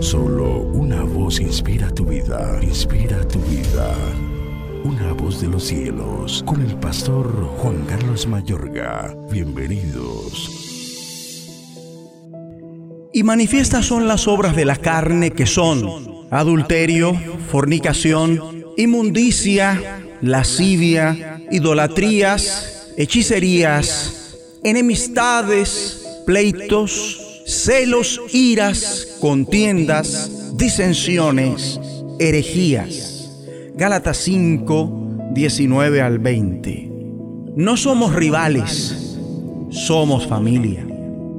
Solo una voz inspira tu vida, inspira tu vida. Una voz de los cielos, con el pastor Juan Carlos Mayorga. Bienvenidos. Y manifiestas son las obras de la carne que son adulterio, fornicación, inmundicia, lascivia, idolatrías, hechicerías, enemistades, pleitos, celos, iras, contiendas, disensiones, herejías. Gálatas 5, 19 al 20. No somos rivales, somos familia.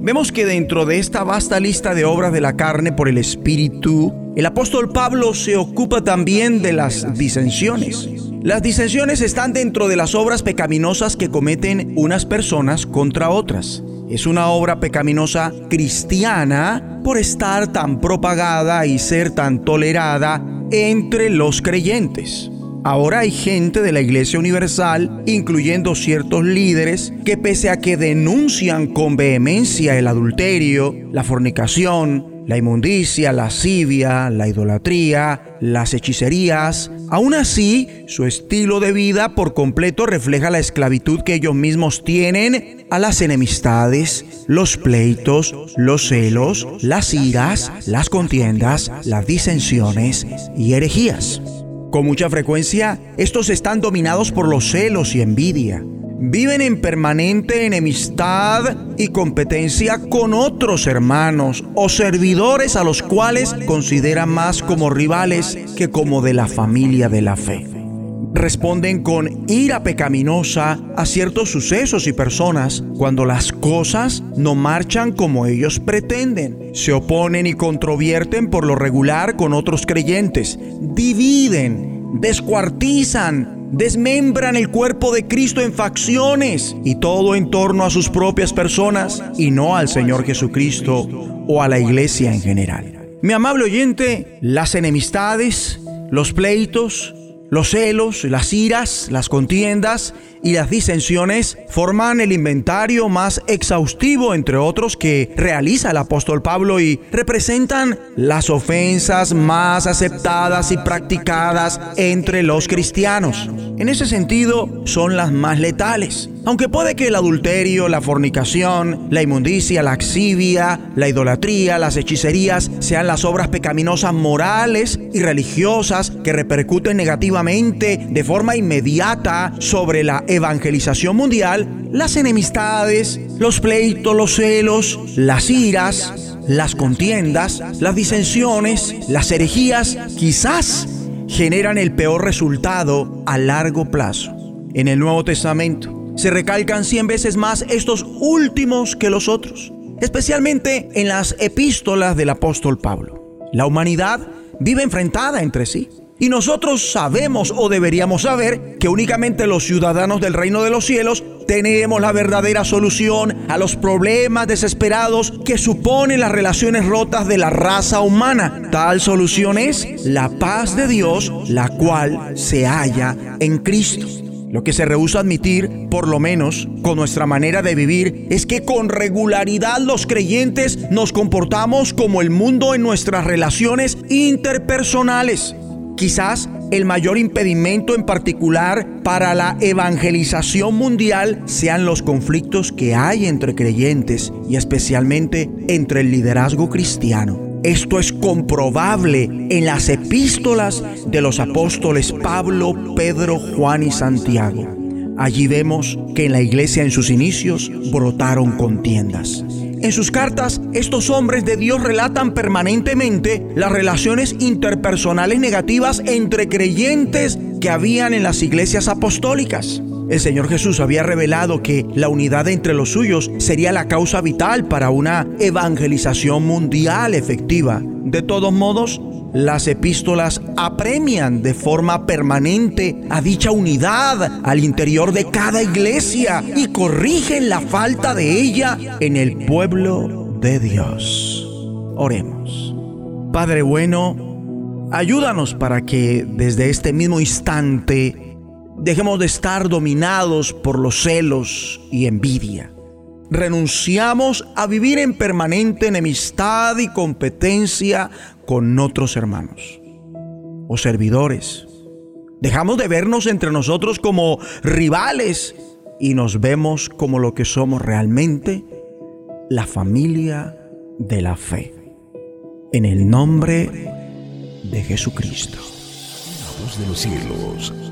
Vemos que dentro de esta vasta lista de obras de la carne por el Espíritu, el apóstol Pablo se ocupa también de las disensiones. Las disensiones están dentro de las obras pecaminosas que cometen unas personas contra otras es una obra pecaminosa cristiana por estar tan propagada y ser tan tolerada entre los creyentes. Ahora hay gente de la Iglesia Universal, incluyendo ciertos líderes, que pese a que denuncian con vehemencia el adulterio, la fornicación, la inmundicia, la lascivia, la idolatría, las hechicerías. Aún así, su estilo de vida por completo refleja la esclavitud que ellos mismos tienen a las enemistades, los pleitos, los celos, las iras, las contiendas, las disensiones y herejías. Con mucha frecuencia, estos están dominados por los celos y envidia viven en permanente enemistad y competencia con otros hermanos o servidores a los cuales consideran más como rivales que como de la familia de la fe. Responden con ira pecaminosa a ciertos sucesos y personas cuando las cosas no marchan como ellos pretenden. Se oponen y controvierten por lo regular con otros creyentes. Dividen, descuartizan, desmembran el cuerpo de Cristo en facciones y todo en torno a sus propias personas y no al Señor Jesucristo o a la iglesia en general. Mi amable oyente, las enemistades, los pleitos, los celos, las iras, las contiendas y las disensiones forman el inventario más exhaustivo, entre otros, que realiza el apóstol Pablo y representan las ofensas más aceptadas y practicadas entre los cristianos. En ese sentido, son las más letales. Aunque puede que el adulterio, la fornicación, la inmundicia, la axivia, la idolatría, las hechicerías sean las obras pecaminosas morales y religiosas que repercuten negativamente de forma inmediata sobre la evangelización mundial, las enemistades, los pleitos, los celos, las iras, las contiendas, las disensiones, las herejías, quizás generan el peor resultado a largo plazo. En el Nuevo Testamento se recalcan cien veces más estos últimos que los otros, especialmente en las epístolas del apóstol Pablo. La humanidad vive enfrentada entre sí. Y nosotros sabemos o deberíamos saber que únicamente los ciudadanos del reino de los cielos tenemos la verdadera solución a los problemas desesperados que suponen las relaciones rotas de la raza humana. Tal solución es la paz de Dios, la cual se halla en Cristo. Lo que se rehúsa admitir, por lo menos con nuestra manera de vivir, es que con regularidad los creyentes nos comportamos como el mundo en nuestras relaciones interpersonales. Quizás el mayor impedimento en particular para la evangelización mundial sean los conflictos que hay entre creyentes y especialmente entre el liderazgo cristiano. Esto es comprobable en las epístolas de los apóstoles Pablo, Pedro, Juan y Santiago. Allí vemos que en la iglesia en sus inicios brotaron contiendas. En sus cartas, estos hombres de Dios relatan permanentemente las relaciones interpersonales negativas entre creyentes que habían en las iglesias apostólicas. El Señor Jesús había revelado que la unidad entre los suyos sería la causa vital para una evangelización mundial efectiva. De todos modos, las epístolas apremian de forma permanente a dicha unidad al interior de cada iglesia y corrigen la falta de ella en el pueblo de Dios. Oremos. Padre bueno, ayúdanos para que desde este mismo instante dejemos de estar dominados por los celos y envidia renunciamos a vivir en permanente enemistad y competencia con otros hermanos o servidores. Dejamos de vernos entre nosotros como rivales y nos vemos como lo que somos realmente, la familia de la fe. En el nombre de Jesucristo. La